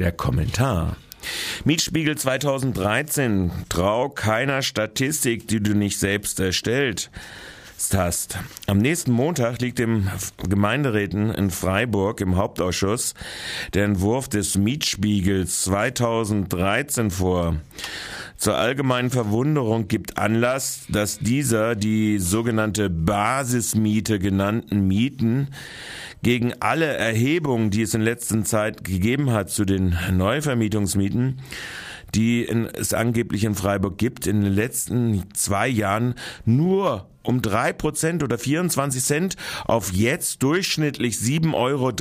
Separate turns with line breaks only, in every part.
der Kommentar. Mietspiegel 2013. Trau keiner Statistik, die du nicht selbst erstellt hast. Am nächsten Montag liegt dem Gemeinderäten in Freiburg im Hauptausschuss der Entwurf des Mietspiegels 2013 vor. Zur allgemeinen Verwunderung gibt Anlass, dass dieser die sogenannte Basismiete genannten Mieten gegen alle Erhebungen, die es in letzter Zeit gegeben hat zu den Neuvermietungsmieten, die es angeblich in Freiburg gibt, in den letzten zwei Jahren nur um drei Prozent oder 24 Cent auf jetzt durchschnittlich 7,53 Euro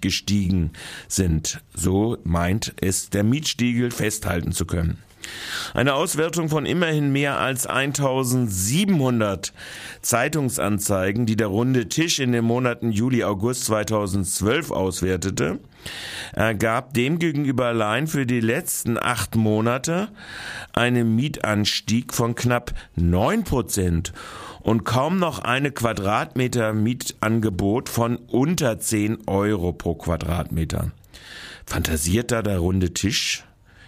gestiegen sind. So meint es der Mietstiegel festhalten zu können. Eine Auswertung von immerhin mehr als 1700 Zeitungsanzeigen, die der runde Tisch in den Monaten Juli, August 2012 auswertete, ergab demgegenüber allein für die letzten acht Monate einen Mietanstieg von knapp neun Prozent und kaum noch eine Quadratmeter Mietangebot von unter zehn Euro pro Quadratmeter. Fantasiert da der runde Tisch?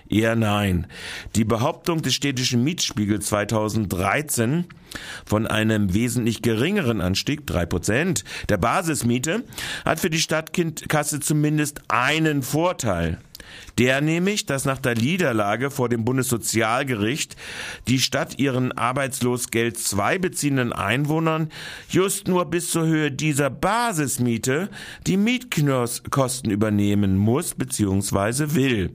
Eher nein. Die Behauptung des städtischen Mietspiegels 2013 von einem wesentlich geringeren Anstieg, drei Prozent, der Basismiete hat für die Stadtkasse zumindest einen Vorteil. Der nämlich, dass nach der Niederlage vor dem Bundessozialgericht die Stadt ihren Arbeitslosgeld 2 beziehenden Einwohnern just nur bis zur Höhe dieser Basismiete die Mietkosten übernehmen muss bzw. will.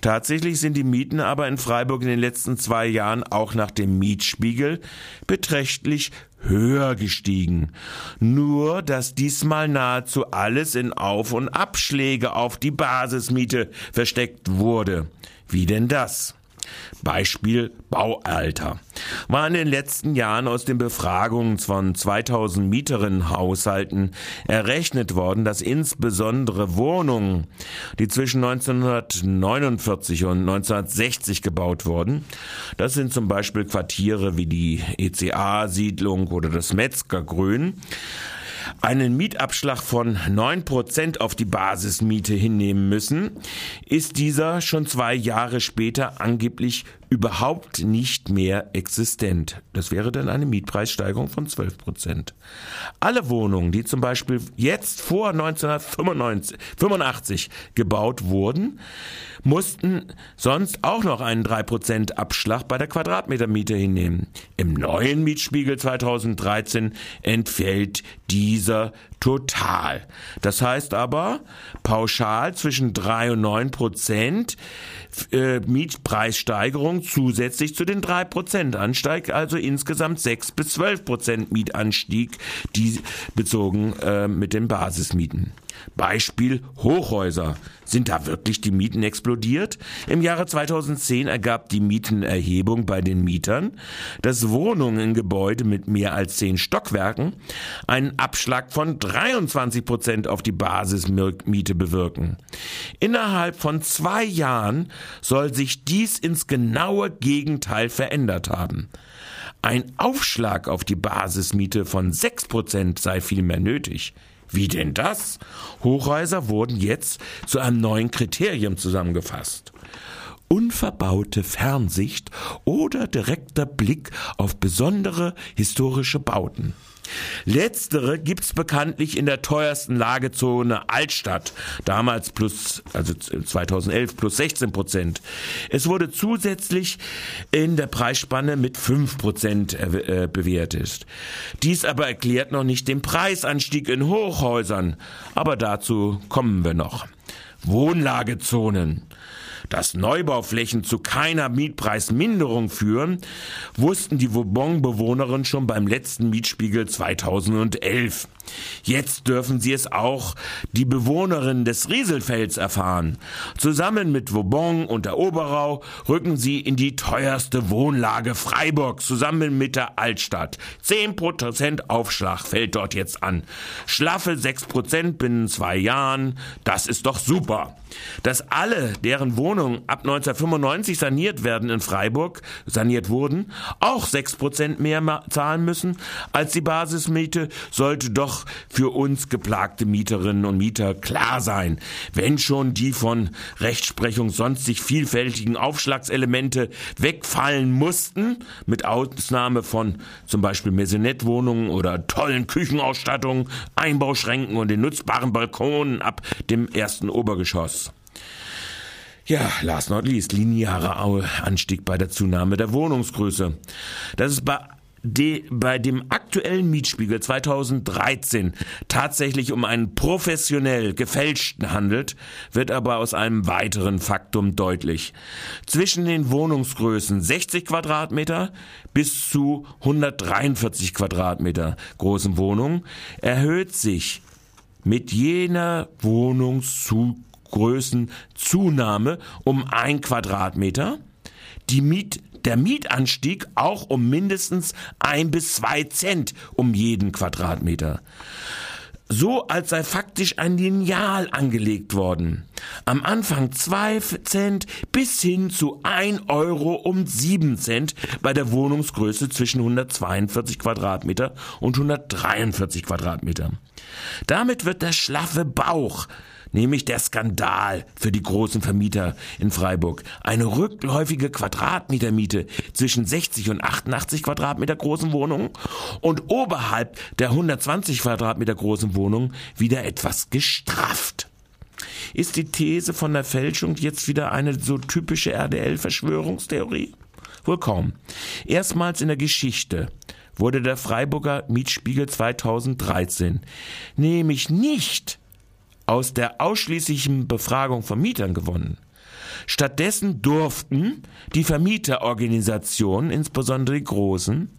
Tatsächlich sind die Mieten aber in Freiburg in den letzten zwei Jahren auch nach dem Mietspiegel beträchtlich höher gestiegen. Nur, dass diesmal nahezu alles in Auf- und Abschläge auf die Basismiete versteckt wurde. Wie denn das? Beispiel Baualter. War in den letzten Jahren aus den Befragungen von 2000 Mieterinnenhaushalten errechnet worden, dass insbesondere Wohnungen, die zwischen 1949 und 1960 gebaut wurden, das sind zum Beispiel Quartiere wie die ECA-Siedlung oder das Metzgergrün, einen Mietabschlag von 9% auf die Basismiete hinnehmen müssen, ist dieser schon zwei Jahre später angeblich überhaupt nicht mehr existent. Das wäre dann eine Mietpreissteigerung von 12 Prozent. Alle Wohnungen, die zum Beispiel jetzt vor 1985 gebaut wurden, mussten sonst auch noch einen 3 Prozent Abschlag bei der Quadratmetermiete hinnehmen. Im neuen Mietspiegel 2013 entfällt dieser total. Das heißt aber pauschal zwischen 3 und 9 Prozent äh, Mietpreissteigerung zusätzlich zu den 3 Prozent Ansteig, also insgesamt 6 bis 12 Prozent Mietanstieg, die bezogen äh, mit den Basismieten. Beispiel Hochhäuser. Sind da wirklich die Mieten explodiert? Im Jahre 2010 ergab die Mietenerhebung bei den Mietern, dass Wohnungen in Gebäude mit mehr als zehn Stockwerken einen Abschlag von 23 Prozent auf die Basismiete bewirken. Innerhalb von zwei Jahren soll sich dies ins genaue Gegenteil verändert haben. Ein Aufschlag auf die Basismiete von 6% sei vielmehr nötig. Wie denn das? Hochhäuser wurden jetzt zu einem neuen Kriterium zusammengefasst. Unverbaute Fernsicht oder direkter Blick auf besondere historische Bauten. Letztere gibt's bekanntlich in der teuersten Lagezone Altstadt, damals plus, also 2011 plus 16 Prozent. Es wurde zusätzlich in der Preisspanne mit 5 Prozent äh, bewertet. Dies aber erklärt noch nicht den Preisanstieg in Hochhäusern, aber dazu kommen wir noch. Wohnlagezonen dass Neubauflächen zu keiner Mietpreisminderung führen, wussten die Vauban-Bewohnerinnen schon beim letzten Mietspiegel 2011. Jetzt dürfen sie es auch die Bewohnerinnen des Rieselfelds erfahren. Zusammen mit Vauban und der Oberau rücken sie in die teuerste Wohnlage Freiburg zusammen mit der Altstadt. Zehn Prozent Aufschlag fällt dort jetzt an. Schlaffe sechs Prozent binnen zwei Jahren. Das ist doch super. Dass alle, deren Wohnung Wohnungen ab 1995 saniert werden in Freiburg, saniert wurden, auch 6% mehr zahlen müssen als die Basismiete, sollte doch für uns geplagte Mieterinnen und Mieter klar sein. Wenn schon die von Rechtsprechung sonstig vielfältigen Aufschlagselemente wegfallen mussten, mit Ausnahme von zum Beispiel Maisonette-Wohnungen oder tollen Küchenausstattungen, Einbauschränken und den nutzbaren Balkonen ab dem ersten Obergeschoss. Ja, last not least, linearer Anstieg bei der Zunahme der Wohnungsgröße. Das ist bei de, bei dem aktuellen Mietspiegel 2013 tatsächlich um einen professionell gefälschten handelt, wird aber aus einem weiteren Faktum deutlich. Zwischen den Wohnungsgrößen 60 Quadratmeter bis zu 143 Quadratmeter großen Wohnungen erhöht sich mit jener Wohnungsgrößenzunahme um ein Quadratmeter die Miet der Mietanstieg auch um mindestens ein bis zwei Cent um jeden Quadratmeter. So als sei faktisch ein Lineal angelegt worden. Am Anfang zwei Cent bis hin zu ein Euro um sieben Cent bei der Wohnungsgröße zwischen 142 Quadratmeter und 143 Quadratmeter. Damit wird der schlaffe Bauch nämlich der Skandal für die großen Vermieter in Freiburg. Eine rückläufige Quadratmetermiete zwischen 60 und 88 Quadratmeter großen Wohnungen und oberhalb der 120 Quadratmeter großen Wohnungen wieder etwas gestrafft. Ist die These von der Fälschung jetzt wieder eine so typische RDL-Verschwörungstheorie? Wohl kaum. Erstmals in der Geschichte wurde der Freiburger Mietspiegel 2013 nämlich nicht aus der ausschließlichen Befragung von Mietern gewonnen. Stattdessen durften die Vermieterorganisationen, insbesondere die großen,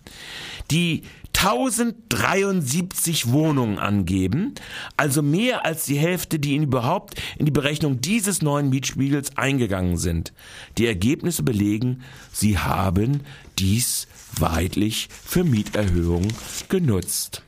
die 1073 Wohnungen angeben, also mehr als die Hälfte, die überhaupt in die Berechnung dieses neuen Mietspiegels eingegangen sind. Die Ergebnisse belegen, sie haben dies weitlich für Mieterhöhungen genutzt.